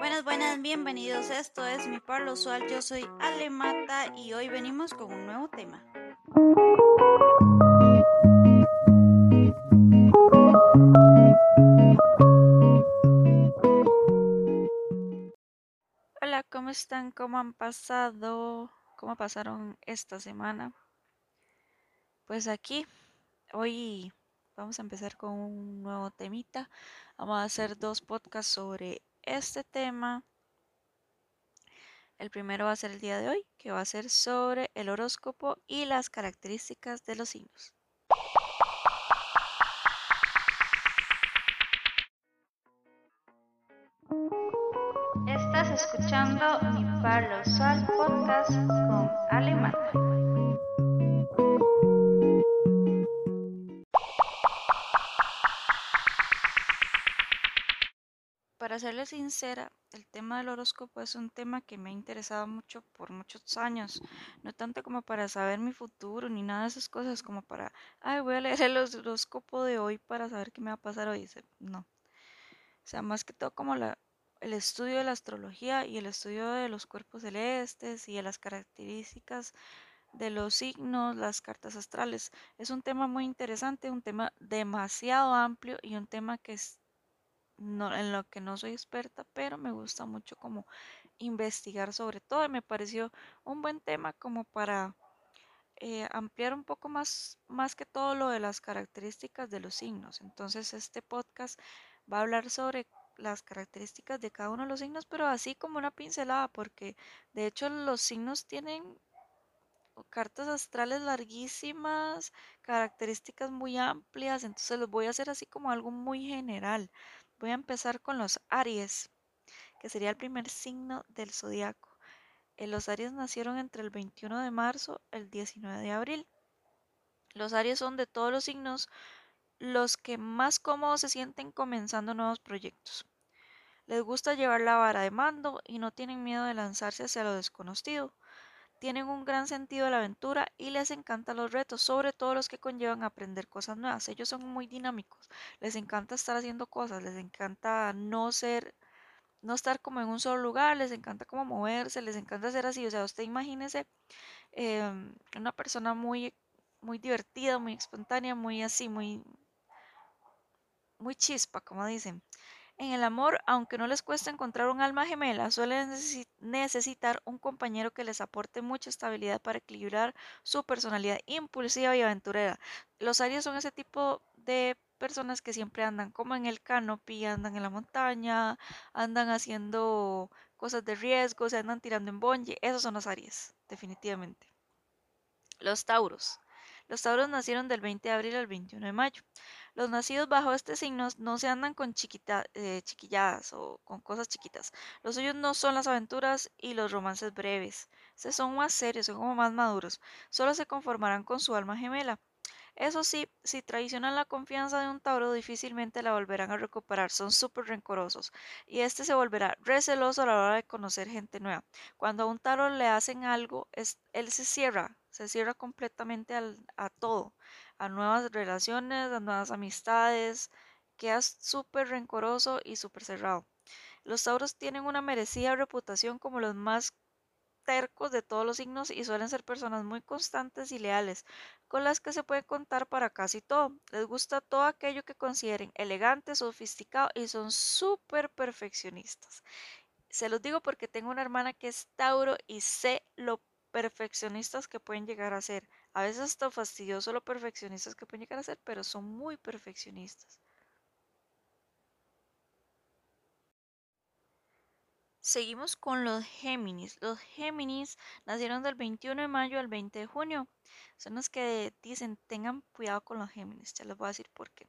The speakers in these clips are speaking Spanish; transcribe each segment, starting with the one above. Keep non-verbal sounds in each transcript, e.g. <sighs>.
Buenas, buenas, bienvenidos. Esto es Mi Pablo Usual. Yo soy Ale Mata y hoy venimos con un nuevo tema. Hola, ¿cómo están? ¿Cómo han pasado? ¿Cómo pasaron esta semana? Pues aquí, hoy vamos a empezar con un nuevo temita. Vamos a hacer dos podcasts sobre este tema. El primero va a ser el día de hoy, que va a ser sobre el horóscopo y las características de los signos. Estás escuchando mi Palo Sol Podcast con Alemán. Para serle sincera, el tema del horóscopo es un tema que me ha interesado mucho por muchos años. No tanto como para saber mi futuro ni nada de esas cosas, como para, ay, voy a leer el horóscopo de hoy para saber qué me va a pasar hoy. No. O sea, más que todo como la, el estudio de la astrología y el estudio de los cuerpos celestes y de las características de los signos, las cartas astrales. Es un tema muy interesante, un tema demasiado amplio y un tema que es en lo que no soy experta, pero me gusta mucho como investigar sobre todo y me pareció un buen tema como para eh, ampliar un poco más, más que todo lo de las características de los signos. Entonces este podcast va a hablar sobre las características de cada uno de los signos, pero así como una pincelada, porque de hecho los signos tienen cartas astrales larguísimas, características muy amplias, entonces los voy a hacer así como algo muy general. Voy a empezar con los Aries, que sería el primer signo del zodiaco. Eh, los Aries nacieron entre el 21 de marzo y el 19 de abril. Los Aries son de todos los signos los que más cómodos se sienten comenzando nuevos proyectos. Les gusta llevar la vara de mando y no tienen miedo de lanzarse hacia lo desconocido tienen un gran sentido de la aventura y les encantan los retos, sobre todo los que conllevan aprender cosas nuevas. Ellos son muy dinámicos, les encanta estar haciendo cosas, les encanta no ser, no estar como en un solo lugar, les encanta como moverse, les encanta hacer así. O sea, usted imagínese em, una persona muy, muy divertida, muy espontánea, muy así, muy, muy chispa, como dicen. En el amor, aunque no les cuesta encontrar un alma gemela, suelen necesitar un compañero que les aporte mucha estabilidad para equilibrar su personalidad impulsiva y aventurera. Los Aries son ese tipo de personas que siempre andan como en el canopy, andan en la montaña, andan haciendo cosas de riesgo, se andan tirando en bungee. Esos son los Aries, definitivamente. Los Tauros. Los Tauros nacieron del 20 de abril al 21 de mayo. Los nacidos bajo este signo no se andan con eh, chiquilladas o con cosas chiquitas. Los suyos no son las aventuras y los romances breves. Se son más serios, son como más maduros. Solo se conformarán con su alma gemela. Eso sí, si traicionan la confianza de un Tauro, difícilmente la volverán a recuperar. Son súper rencorosos. Y este se volverá receloso a la hora de conocer gente nueva. Cuando a un Tauro le hacen algo, él se cierra, se cierra completamente a todo a nuevas relaciones, a nuevas amistades, queda súper rencoroso y súper cerrado. Los Tauros tienen una merecida reputación como los más tercos de todos los signos y suelen ser personas muy constantes y leales, con las que se puede contar para casi todo. Les gusta todo aquello que consideren elegante, sofisticado y son súper perfeccionistas. Se los digo porque tengo una hermana que es Tauro y sé lo perfeccionistas que pueden llegar a ser. A veces está fastidioso lo perfeccionistas que pueden llegar a ser, pero son muy perfeccionistas. Seguimos con los Géminis. Los Géminis nacieron del 21 de mayo al 20 de junio. Son los que dicen tengan cuidado con los Géminis. Ya les voy a decir por qué.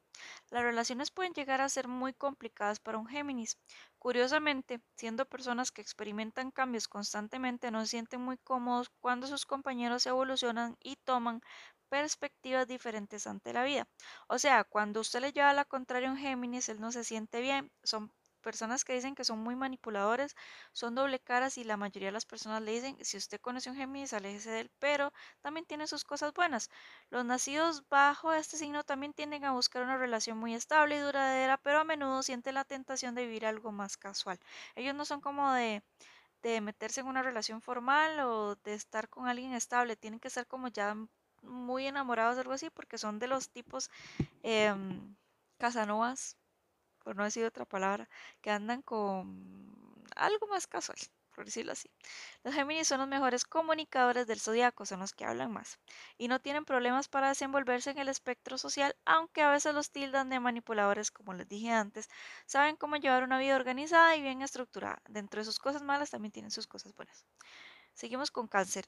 Las relaciones pueden llegar a ser muy complicadas para un Géminis. Curiosamente, siendo personas que experimentan cambios constantemente, no se sienten muy cómodos cuando sus compañeros evolucionan y toman perspectivas diferentes ante la vida. O sea, cuando usted le lleva la contraria a un Géminis, él no se siente bien. Son personas que dicen que son muy manipuladores son doble caras y la mayoría de las personas le dicen, si usted conoce un Géminis, aléjese de él, pero también tiene sus cosas buenas. Los nacidos bajo este signo también tienden a buscar una relación muy estable y duradera, pero a menudo sienten la tentación de vivir algo más casual. Ellos no son como de de meterse en una relación formal o de estar con alguien estable, tienen que estar como ya muy enamorados algo así, porque son de los tipos eh, casanovas por no decir otra palabra, que andan con algo más casual, por decirlo así. Los Géminis son los mejores comunicadores del zodiaco, son los que hablan más y no tienen problemas para desenvolverse en el espectro social, aunque a veces los tildan de manipuladores, como les dije antes, saben cómo llevar una vida organizada y bien estructurada. Dentro de sus cosas malas también tienen sus cosas buenas. Seguimos con cáncer.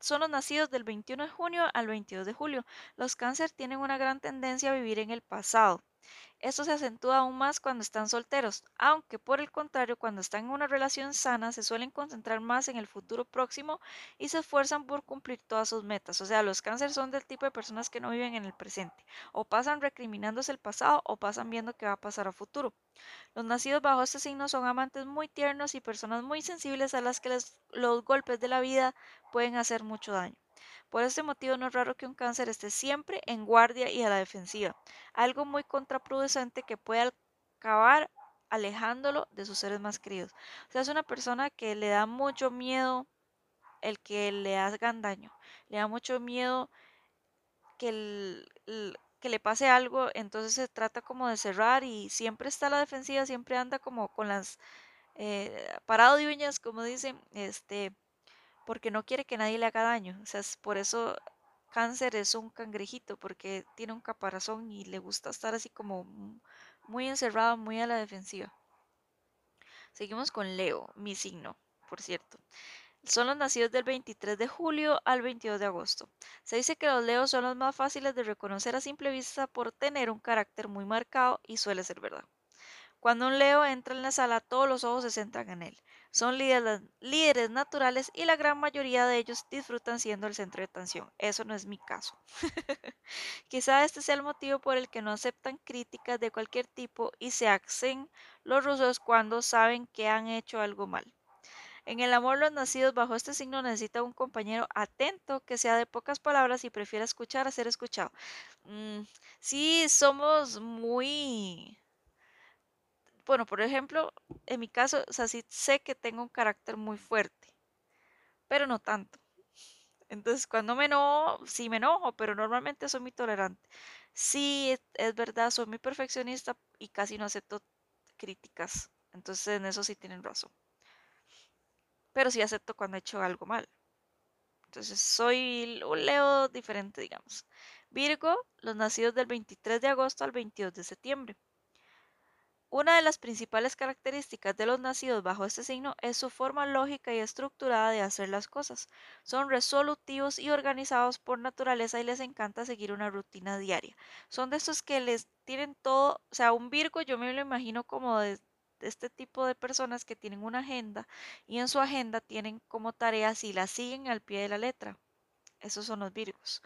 son los nacidos del 21 de junio al 22 de julio. Los cáncer tienen una gran tendencia a vivir en el pasado. Esto se acentúa aún más cuando están solteros, aunque por el contrario, cuando están en una relación sana, se suelen concentrar más en el futuro próximo y se esfuerzan por cumplir todas sus metas. O sea, los cánceres son del tipo de personas que no viven en el presente, o pasan recriminándose el pasado o pasan viendo qué va a pasar a futuro. Los nacidos bajo este signo son amantes muy tiernos y personas muy sensibles a las que los golpes de la vida pueden hacer mucho daño. Por este motivo no es raro que un cáncer esté siempre en guardia y a la defensiva, algo muy contraproducente que puede acabar alejándolo de sus seres más queridos. O sea, es una persona que le da mucho miedo el que le hagan daño, le da mucho miedo que, le pase algo, entonces se trata como de cerrar y siempre está a la defensiva, siempre anda como con las eh, parado de uñas, como dicen, este, porque no quiere que nadie le haga daño. O sea, por eso cáncer es un cangrejito, porque tiene un caparazón y le gusta estar así como muy encerrado, muy a la defensiva. Seguimos con Leo, mi signo, por cierto. Son los nacidos del 23 de julio al 22 de agosto. Se dice que los leos son los más fáciles de reconocer a simple vista por tener un carácter muy marcado y suele ser verdad. Cuando un leo entra en la sala, todos los ojos se centran en él. Son líderes, naturales y la gran mayoría de ellos disfrutan siendo el centro de atención. Eso no es mi caso. <laughs> Quizá este sea el motivo por el que no aceptan críticas de cualquier tipo y se hacen los rusos cuando saben que han hecho algo mal. En el amor, los nacidos bajo este signo necesitan un compañero atento, que sea de pocas palabras y prefiera escuchar a ser escuchado. Mm, sí, somos muy bueno, por ejemplo, en mi caso, o sea, sí sé que tengo un carácter muy fuerte, pero no tanto. Entonces, cuando me enojo, sí me enojo, pero normalmente soy muy tolerante. Sí, es verdad, soy muy perfeccionista y casi no acepto críticas. Entonces, en eso sí tienen razón. Pero sí acepto cuando he hecho algo mal. Entonces, soy un Leo diferente, digamos. Virgo, los nacidos del 23 de agosto al 22 de septiembre. Una de las principales características de los nacidos bajo este signo es su forma lógica y estructurada de hacer las cosas. Son resolutivos y organizados por naturaleza y les encanta seguir una rutina diaria. Son de estos que les tienen todo, o sea, un Virgo yo me lo imagino como de, de este tipo de personas que tienen una agenda y en su agenda tienen como tareas y las siguen al pie de la letra. Esos son los Virgos.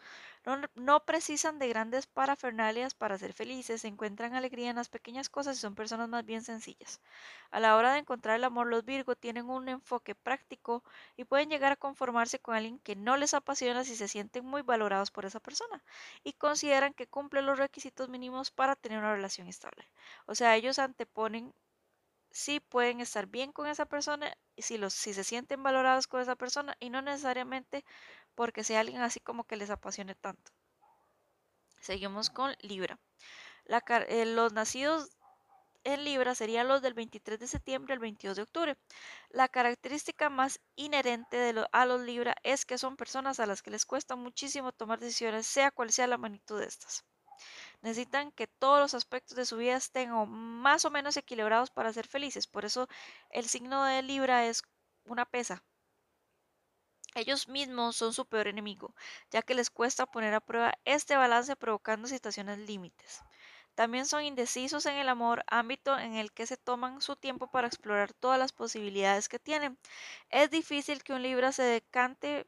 No, precisan de grandes parafernalias para ser felices, encuentran alegría en las pequeñas cosas y son personas más bien sencillas. A la hora de encontrar el amor, los Virgo tienen un enfoque práctico y pueden llegar a conformarse con alguien que no les apasiona si se sienten muy valorados por esa persona y consideran que cumple los requisitos mínimos para tener una relación estable. O sea, ellos anteponen si pueden estar bien con esa persona si, los, si se sienten valorados con esa persona y no necesariamente porque sea alguien así como que les apasione tanto. Seguimos con Libra. Eh, los nacidos en Libra serían los del 23 de septiembre al 22 de octubre. La característica más inherente a los Libra es que son personas a las que les cuesta muchísimo tomar decisiones, sea cual sea la magnitud de estas. Necesitan que todos los aspectos de su vida estén más o menos equilibrados para ser felices. Por eso el signo de Libra es una pesa. Ellos mismos son su peor enemigo, ya que les cuesta poner a prueba este balance provocando situaciones límites. También son indecisos en el amor, ámbito en el que se toman su tiempo para explorar todas las posibilidades que tienen. Es difícil que un Libra se decante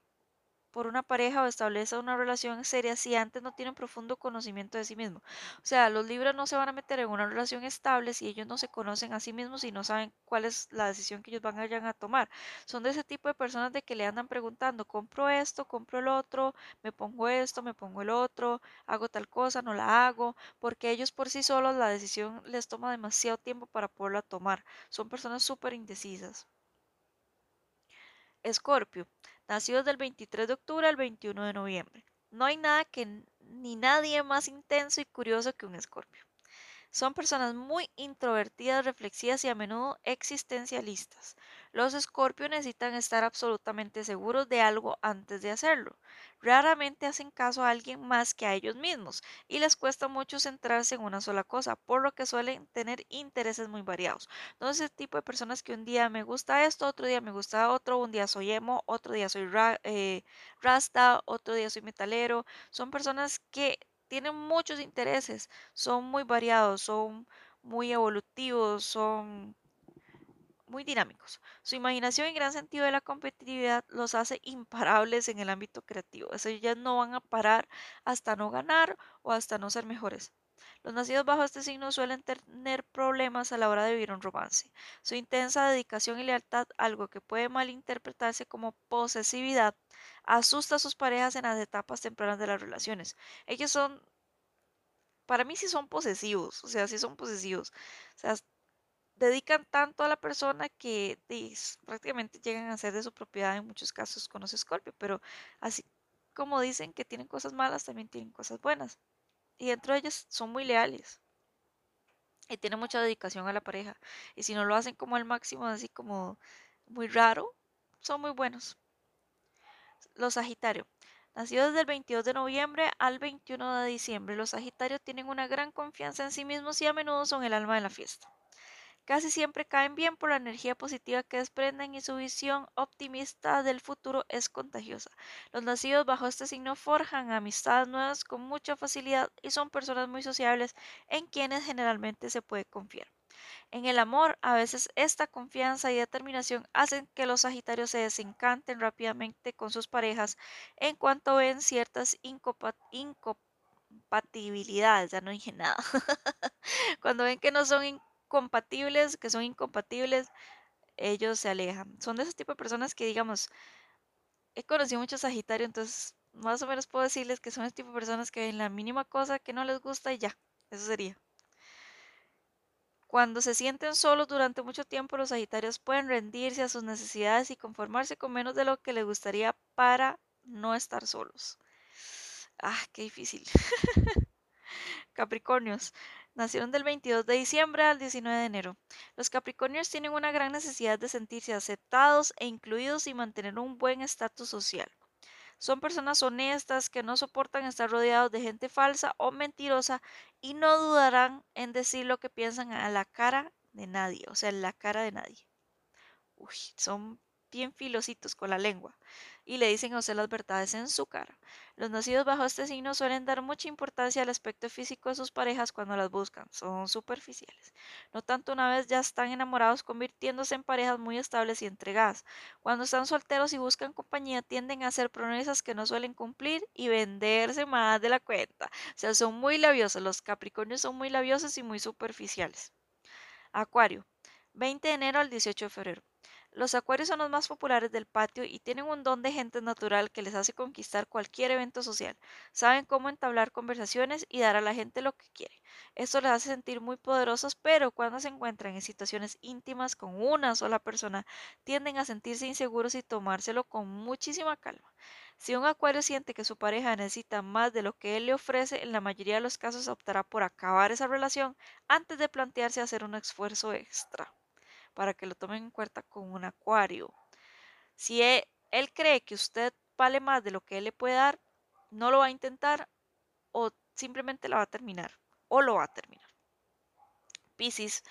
por una pareja o establece una relación seria si antes no tienen profundo conocimiento de sí mismo. O sea, los libros no se van a meter en una relación estable si ellos no se conocen a sí mismos y no saben cuál es la decisión que ellos van a, a tomar. Son de ese tipo de personas de que le andan preguntando, compro esto, compro el otro, me pongo esto, me pongo el otro, hago tal cosa, no la hago, porque ellos por sí solos la decisión les toma demasiado tiempo para poderla tomar. Son personas súper indecisas. Escorpio, nacidos del 23 de octubre al 21 de noviembre. No hay nada que ni nadie más intenso y curioso que un escorpio. Son personas muy introvertidas, reflexivas y a menudo existencialistas. Los escorpios necesitan estar absolutamente seguros de algo antes de hacerlo. Raramente hacen caso a alguien más que a ellos mismos y les cuesta mucho centrarse en una sola cosa, por lo que suelen tener intereses muy variados. Entonces, ese tipo de personas que un día me gusta esto, otro día me gusta otro, un día soy emo, otro día soy eh, rasta, otro día soy metalero, son personas que tienen muchos intereses, son muy variados, son muy evolutivos, son muy dinámicos. Su imaginación y gran sentido de la competitividad los hace imparables en el ámbito creativo. Ya no van a parar hasta no ganar o hasta no ser mejores. Los nacidos bajo este signo suelen tener problemas a la hora de vivir un romance. Su intensa dedicación y lealtad, algo que puede malinterpretarse como posesividad, asusta a sus parejas en las etapas tempranas de las relaciones. Ellos son, para mí sí son posesivos, o sea, sí son posesivos. O sea, dedican tanto a la persona que prácticamente llegan a ser de su propiedad en muchos casos con los Scorpio, pero así como dicen que tienen cosas malas, también tienen cosas buenas. Y dentro de ellas son muy leales y tienen mucha dedicación a la pareja. Y si no lo hacen como al máximo, así como muy raro, son muy buenos. Los Sagitarios. Nacidos desde el 22 de noviembre al 21 de diciembre, los Sagitarios tienen una gran confianza en sí mismos y a menudo son el alma de la fiesta. Casi siempre caen bien por la energía positiva que desprenden y su visión optimista del futuro es contagiosa. Los nacidos bajo este signo forjan amistades nuevas con mucha facilidad y son personas muy sociables en quienes generalmente se puede confiar. En el amor, a veces esta confianza y determinación hacen que los Sagitarios se desencanten rápidamente con sus parejas en cuanto ven ciertas incompatibilidades, ya no dije nada, <laughs> cuando ven que no son incompatibles, que son incompatibles, ellos se alejan. Son de ese tipo de personas que, digamos, he conocido muchos Sagitarios, entonces más o menos puedo decirles que son ese tipo de personas que ven la mínima cosa que no les gusta y ya, eso sería. Cuando se sienten solos durante mucho tiempo, los Sagitarios pueden rendirse a sus necesidades y conformarse con menos de lo que les gustaría para no estar solos. Ah, qué difícil. <laughs> Capricornios. Nacieron del 22 de diciembre al 19 de enero. Los Capricornios tienen una gran necesidad de sentirse aceptados e incluidos y mantener un buen estatus social. Son personas honestas que no soportan estar rodeados de gente falsa o mentirosa y no dudarán en decir lo que piensan a la cara de nadie, o sea, en la cara de nadie. Uy, son bien filositos con la lengua y le dicen a usted las verdades en su cara. Los nacidos bajo este signo suelen dar mucha importancia al aspecto físico de sus parejas cuando las buscan, son superficiales. No tanto una vez ya están enamorados convirtiéndose en parejas muy estables y entregadas. Cuando están solteros y buscan compañía tienden a hacer promesas que no suelen cumplir y venderse más de la cuenta. O sea, son muy labiosos, los Capricornios son muy labiosos y muy superficiales. Acuario, 20 de enero al 18 de febrero. Los acuarios son los más populares del patio y tienen un don de gente natural que les hace conquistar cualquier evento social. Saben cómo entablar conversaciones y dar a la gente lo que quiere. Esto les hace sentir muy poderosos, pero cuando se encuentran en situaciones íntimas con una sola persona, tienden a sentirse inseguros y tomárselo con muchísima calma. Si un acuario siente que su pareja necesita más de lo que él le ofrece, en la mayoría de los casos optará por acabar esa relación antes de plantearse hacer un esfuerzo extra para que lo tomen en cuenta con un acuario. Si e, él, cree que usted vale más de lo que él le puede dar, no lo va a intentar o simplemente la va a terminar o lo va a terminar. Piscis,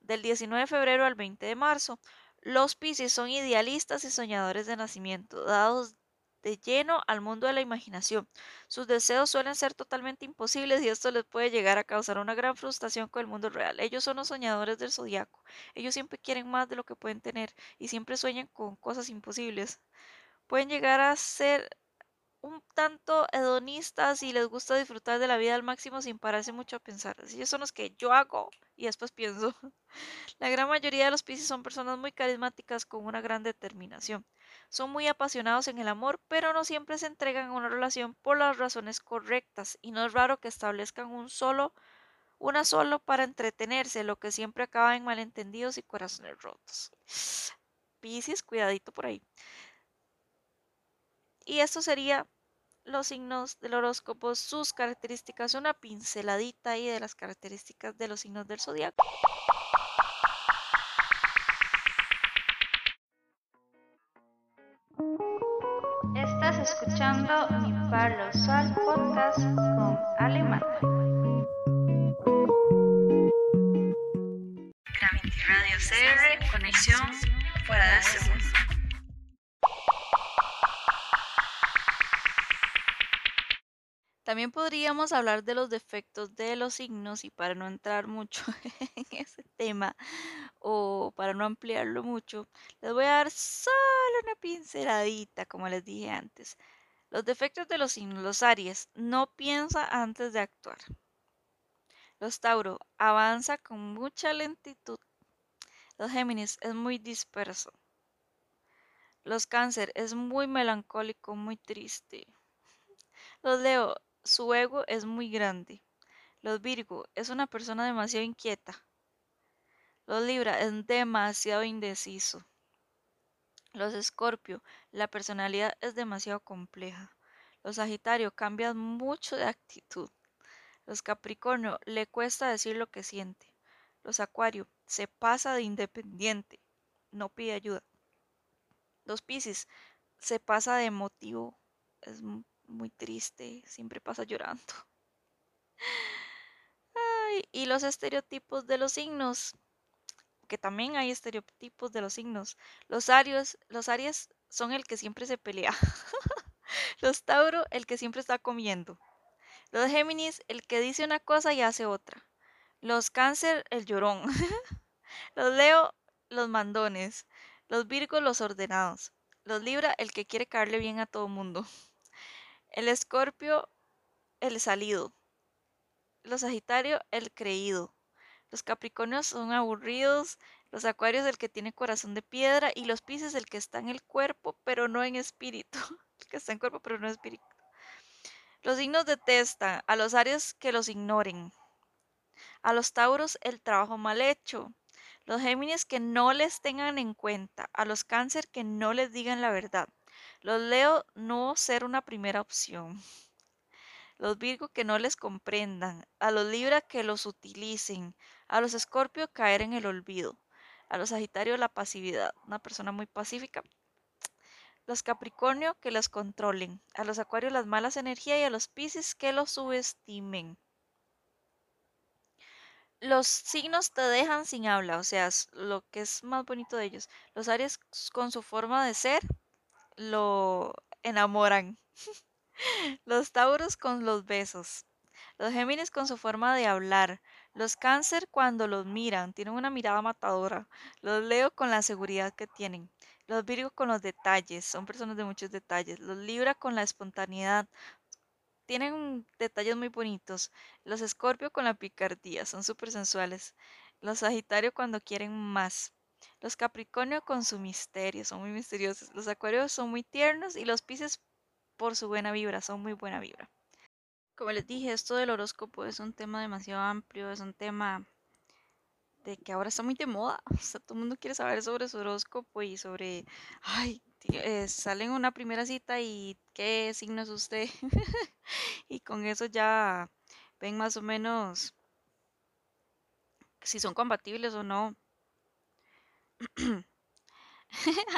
del 19 de febrero al 20 de marzo. Los Piscis son idealistas y soñadores de nacimiento, dados de lleno al mundo de la imaginación. Sus deseos suelen ser totalmente imposibles y esto les puede llegar a causar una gran frustración con el mundo real. Ellos son los soñadores del zodiaco. Ellos siempre quieren más de lo que pueden tener y siempre sueñan con cosas imposibles. Pueden llegar a ser un tanto hedonistas y les gusta disfrutar de la vida al máximo sin pararse mucho a pensar. Ellos son los que yo hago y después pienso. <laughs> La gran mayoría de los Pisces son personas muy carismáticas con una gran determinación. Son muy apasionados en el amor, pero no siempre se entregan a una relación por las razones correctas y no es raro que establezcan un solo una solo para entretenerse, lo que siempre acaba en malentendidos y corazones rotos. <sighs> Piscis, cuidadito por ahí. Y esto sería los signos del horóscopo, sus características, una pinceladita ahí de las características de los signos del zodiaco. Escuchando mi Palo Sol Podcast con Alemán. Gravity Radio CR, conexión fuera de este mundo. También podríamos hablar de los defectos de los signos y para no entrar mucho <laughs> en ese tema o para no ampliarlo mucho, les voy a dar solo una pinceladita, como les dije antes. Los defectos de los signos, los Aries, no piensa antes de actuar. Los Tauro, avanza con mucha lentitud. Los Géminis, es muy disperso. Los Cáncer, es muy melancólico, muy triste. Los Leo, su ego es muy grande. Los Virgo es una persona demasiado inquieta. Los Libra es demasiado indeciso. Los Escorpio, la personalidad es demasiado compleja. Los Sagitario cambian mucho de actitud. Los Capricornio le cuesta decir lo que siente. Los Acuario se pasa de independiente, no pide ayuda. Los Piscis se pasa de emotivo, es muy triste, siempre pasa llorando. <laughs> y los estereotipos de los signos, que también hay estereotipos de los signos. Los Arios, los Aries son el que siempre se pelea. <laughs> los Tauro, el que siempre está comiendo. Los Géminis, el que dice una cosa y hace otra. Los Cáncer, el llorón. <laughs> los Leo, los mandones. Los Virgos, los ordenados. Los Libra, el que quiere caerle bien a todo mundo. <laughs> El Escorpio, el salido. Los Sagitario, el creído. Los Capricornios son aburridos. Los Acuarios, el que tiene corazón de piedra. Y los Pisces, el que está en el cuerpo, pero no en espíritu. <laughs> El que está en cuerpo, pero no en espíritu. Los signos detestan a los Aries que los ignoren. A los Tauros, el trabajo mal hecho. Los Géminis que no les tengan en cuenta. A los Cáncer que no les digan la verdad. Los Leo no ser una primera opción. Los Virgo que no les comprendan. A los Libra que los utilicen. A los Escorpio caer en el olvido. A los Sagitario la pasividad. Una persona muy pacífica. Los Capricornio que los controlen. A los Acuarios las malas energías y a los Pisces que los subestimen. Los signos te dejan sin habla, o sea, lo que es más bonito de ellos. Los Aries con su forma de ser lo enamoran. <laughs> Los Tauros con los besos. Los Géminis con su forma de hablar. Los Cáncer cuando los miran, tienen una mirada matadora. Los Leo con la seguridad que tienen. Los Virgo con los detalles, son personas de muchos detalles. Los Libra con la espontaneidad, tienen detalles muy bonitos. Los Escorpio con la picardía, son súper sensuales. Los Sagitario cuando quieren más. Los Capricornio con su misterio, son muy misteriosos. Los Acuarios son muy tiernos y los Pisces por su buena vibra, son muy buena vibra. Como les dije, esto del horóscopo es un tema demasiado amplio, es un tema de que ahora está muy de moda. <laughs> O sea, todo el mundo quiere saber sobre su horóscopo y sobre, ay, eh, salen una primera cita y qué signo es usted. <laughs> y con eso ya ven más o menos si son compatibles o no. <clears throat>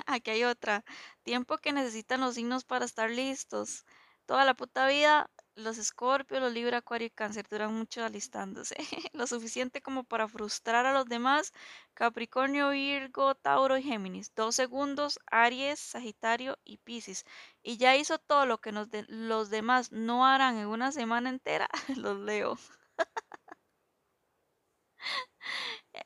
Aquí hay otra. Tiempo que necesitan los signos para estar listos. Toda la puta vida, los Escorpio, los Libra, Acuario y Cáncer duran mucho alistándose. <laughs> Lo suficiente como para frustrar a los demás. Capricornio, Virgo, Tauro y Géminis. Dos segundos, Aries, Sagitario y Piscis. Y ya hizo todo lo que los demás no harán en una semana entera. <laughs> Los leo. <laughs>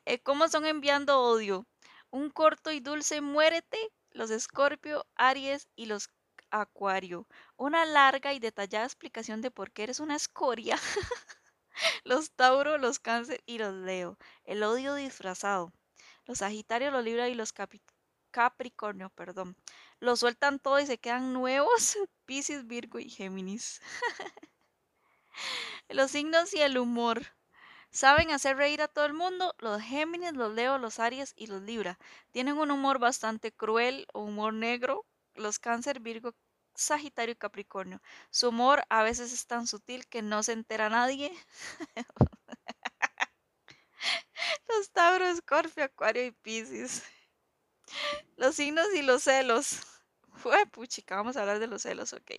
Eh, ¿Cómo son enviando odio? Un corto y dulce muérete, los Escorpio, Aries y los Acuario. Una larga y detallada explicación de por qué eres una escoria. <laughs> los Tauro, los Cáncer y los Leo. El odio disfrazado. Los Sagitarios, los Libra y los Capricornio, perdón. Lo sueltan todo y se quedan nuevos. <laughs> Piscis, Virgo y Géminis. <laughs> los signos y el humor. Saben hacer reír a todo el mundo, los Géminis, los Leo, los Aries y los Libra. Tienen un humor bastante cruel o humor negro, los Cáncer, Virgo, Sagitario y Capricornio. Su humor a veces es tan sutil que no se entera nadie. <laughs> los Tauro, Escorpio, Acuario y Piscis. Los signos y los celos. Fue puchica, vamos a hablar de los celos, ok.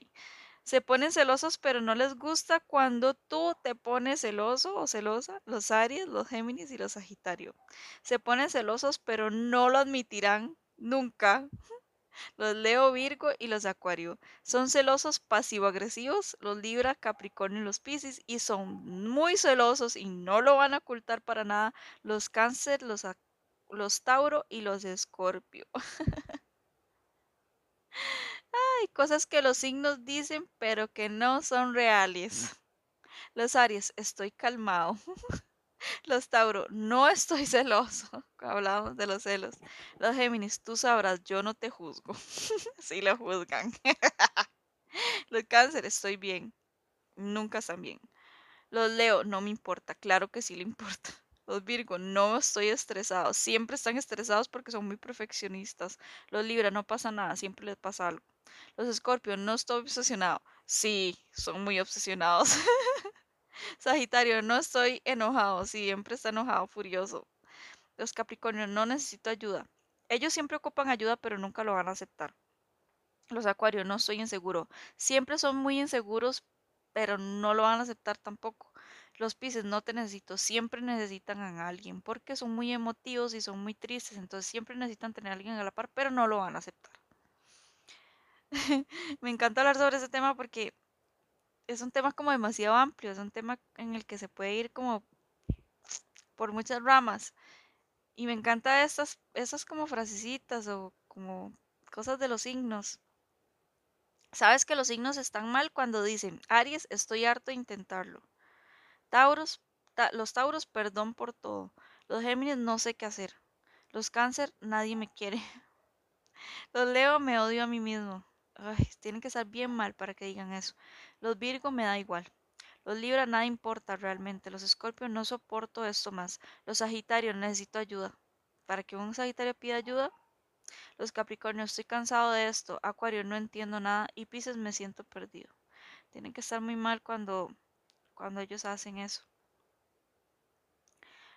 Se ponen celosos, pero no les gusta cuando tú te pones celoso o celosa. Los Aries, los Géminis y los Sagitario. Se ponen celosos, pero no lo admitirán nunca. Los Leo, Virgo y los Acuario. Son celosos pasivo-agresivos, los Libra, Capricornio y los Piscis. Y son muy celosos y no lo van a ocultar para nada los Cáncer, los, los Tauro y los Escorpio. <laughs> Hay cosas que los signos dicen, pero que no son reales. Los Aries, estoy calmado. <laughs> Los Tauro, no estoy <laughs> celoso. Hablamos de los celos. Los Géminis, tú sabrás, yo no te juzgo. <laughs> sí lo juzgan. <laughs> los Cáncer, estoy bien. Nunca están bien. Los Leo, no me importa. Claro que sí le importa. Los Virgo, no estoy estresado. Siempre están estresados porque son muy perfeccionistas. Los Libra, no pasa nada, siempre les pasa algo. Los Escorpio, no estoy obsesionado. Sí, son muy obsesionados. Sagitario, no estoy enojado. Siempre está enojado, furioso. Los Capricornio, no necesito ayuda. Ellos siempre ocupan ayuda, pero nunca lo van a aceptar. Los Acuarios, no estoy inseguro. Siempre son muy inseguros, pero no lo van a aceptar tampoco. Los Pisces no te necesito, siempre necesitan a alguien porque son muy emotivos y son muy tristes, entonces siempre necesitan tener a alguien a la par, pero no lo van a aceptar. <laughs> Me encanta hablar sobre ese tema porque es un tema como demasiado amplio, es un tema en el que se puede ir como por muchas ramas. Y me encanta estas, esas como frasecitas o como cosas de los signos. Sabes que los signos están mal cuando dicen, Aries, estoy harto de intentarlo. Tauros, los Tauros, perdón por todo. Los Géminis, no sé qué hacer. Los Cáncer, nadie me quiere. <laughs> Los Leo, me odio a mí mismo. Tienen que estar bien mal para que digan eso. Los Virgo, me da igual. Los Libra, nada importa realmente. Los Escorpios, no soporto esto más. Los Sagitarios, necesito ayuda. Para que un Sagitario pida ayuda. Los Capricornios, estoy cansado de esto. Acuario, no entiendo nada. Y Pisces, me siento perdido. Tienen que estar muy mal cuando cuando ellos hacen eso.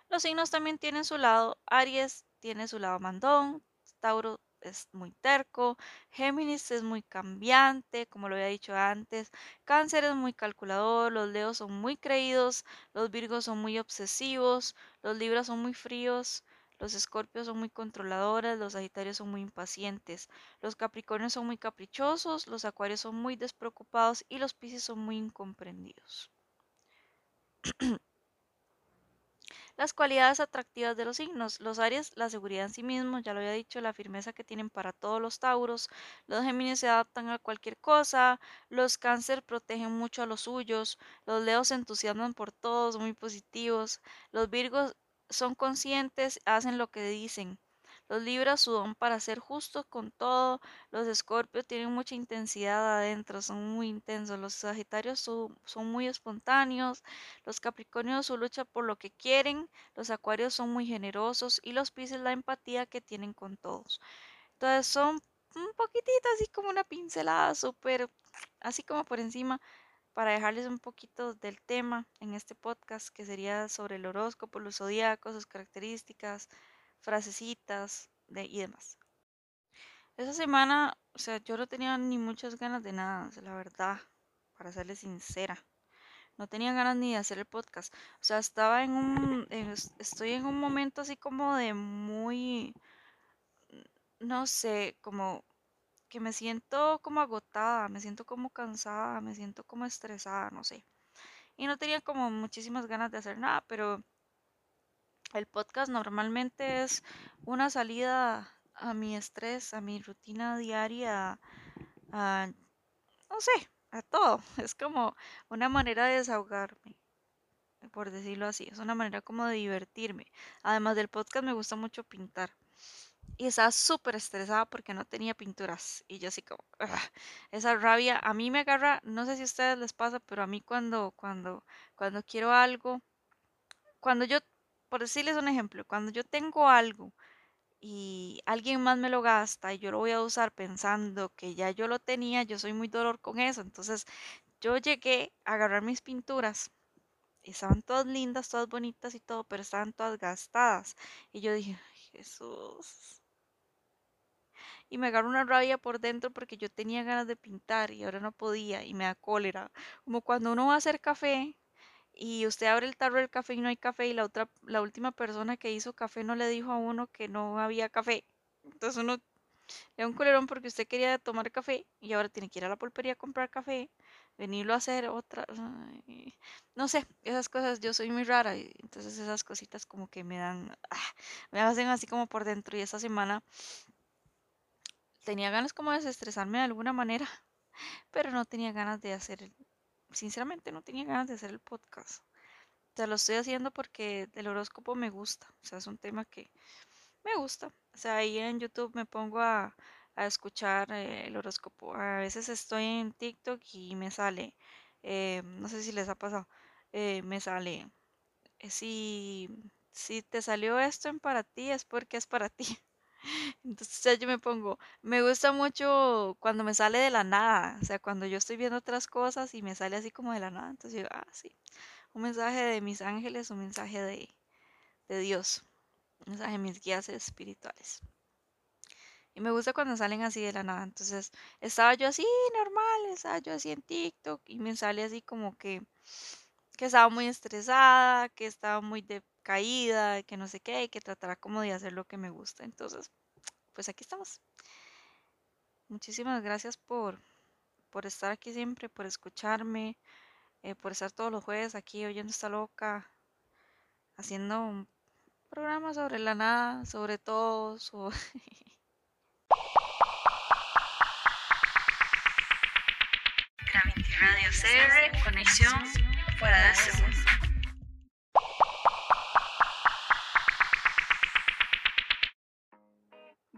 Los signos también tienen su lado. Aries tiene su lado mandón. Tauro es muy terco. Géminis es muy cambiante, como lo había dicho antes. Cáncer es muy calculador. Los Leos son muy creídos. Los Virgos son muy obsesivos. Los Libras son muy fríos. Los escorpios son muy controladores, los sagitarios son muy impacientes, los capricornios son muy caprichosos, los acuarios son muy despreocupados y los piscis son muy incomprendidos. <clears throat> Las cualidades atractivas de los signos. Los Aries, la seguridad en sí mismos, ya lo había dicho, la firmeza que tienen para todos los Tauros. Los Géminis se adaptan a cualquier cosa. Los Cáncer protegen mucho a los suyos. Los Leos se entusiasman por todos, muy positivos. Los Virgos son conscientes, hacen lo que dicen. Los Libras sudan para ser justos con todo. Los Escorpios tienen mucha intensidad adentro, son muy intensos. Los Sagitarios son, muy espontáneos. Los Capricornios su lucha por lo que quieren. Los Acuarios son muy generosos. Y los Pisces la empatía que tienen con todos. Entonces son un poquitito así como una pincelada súper, así como por encima para dejarles un poquito del tema en este podcast que sería sobre el horóscopo, los zodiacos, sus características, frasecitas de, y demás. Esa semana, o sea, yo no tenía ni muchas ganas de nada, la verdad, para serles sincera. No tenía ganas ni de hacer el podcast. O sea, estaba en un, estoy en un momento así como de muy, no sé, como que me siento como agotada, me siento como cansada, me siento como estresada, no sé. Y no tenía como muchísimas ganas de hacer nada, pero el podcast normalmente es una salida a mi estrés, a mi rutina diaria, a, no sé, a todo. <laughs> Es como una manera de desahogarme, por decirlo así. Es una manera como de divertirme. Además del podcast me gusta mucho pintar. Y estaba súper estresada porque no tenía pinturas. Y yo así como, esa rabia a mí me agarra, no sé si a ustedes les pasa, pero a mí cuando, cuando, cuando quiero algo, cuando yo, por decirles un ejemplo, cuando yo tengo algo y alguien más me lo gasta y yo lo voy a usar pensando que ya yo lo tenía, yo soy muy dolor con eso. Entonces yo llegué a agarrar mis pinturas. Estaban todas lindas, todas bonitas y todo, pero estaban todas gastadas. Y yo dije, "Ay, Jesús. Y me agarró una rabia por dentro porque yo tenía ganas de pintar y ahora no podía y me da cólera. Como cuando uno va a hacer café y usted abre el tarro del café y no hay café y la otra, la última persona que hizo café no le dijo a uno que no había café. Entonces uno le da un colerón porque usted quería tomar café y ahora tiene que ir a la pulpería a comprar café, venirlo a hacer otra. no sé, esas cosas, yo soy muy rara entonces esas cositas como que me dan, <laughs> ah, me hacen así como por dentro y esta semana tenía ganas como de desestresarme de alguna manera, pero no tenía ganas de hacer, sinceramente no tenía ganas de hacer el podcast. O sea, lo estoy haciendo porque el horóscopo me gusta, o sea, es un tema que me gusta. O sea, ahí en YouTube me pongo a, a escuchar eh, el horóscopo. A veces estoy en TikTok y me sale, eh, no sé si les ha pasado, eh, me sale, si, si te salió esto en para ti es porque es para ti. Entonces ya yo me pongo, me gusta mucho cuando me sale de la nada, o sea, cuando yo estoy viendo otras cosas y me sale así como de la nada, entonces yo, ah, sí, un mensaje de mis ángeles, un mensaje de, de Dios, un mensaje de mis guías espirituales. Y me gusta cuando salen así de la nada, entonces estaba yo así normal, estaba yo así en TikTok y me sale así como que, que estaba muy estresada, que estaba muy decaída, que no sé qué, y que tratara como de hacer lo que me gusta, entonces, pues aquí estamos. Muchísimas gracias por, por estar aquí siempre, por escucharme, eh, por estar todos los jueves aquí oyendo esta loca, haciendo un programa sobre la nada, sobre todo, sobre... <laughs> Radio CR, conexión fuera de.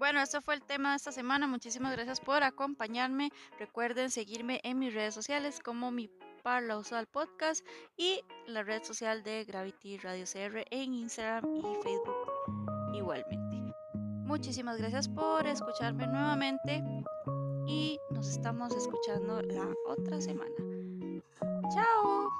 Bueno, este fue el tema de esta semana. Muchísimas gracias por acompañarme. Recuerden seguirme en mis redes sociales como mi Parla Usual Podcast y la red social de Gravity Radio CR en Instagram y Facebook igualmente. Muchísimas gracias por escucharme nuevamente y nos estamos escuchando la otra semana. Chao.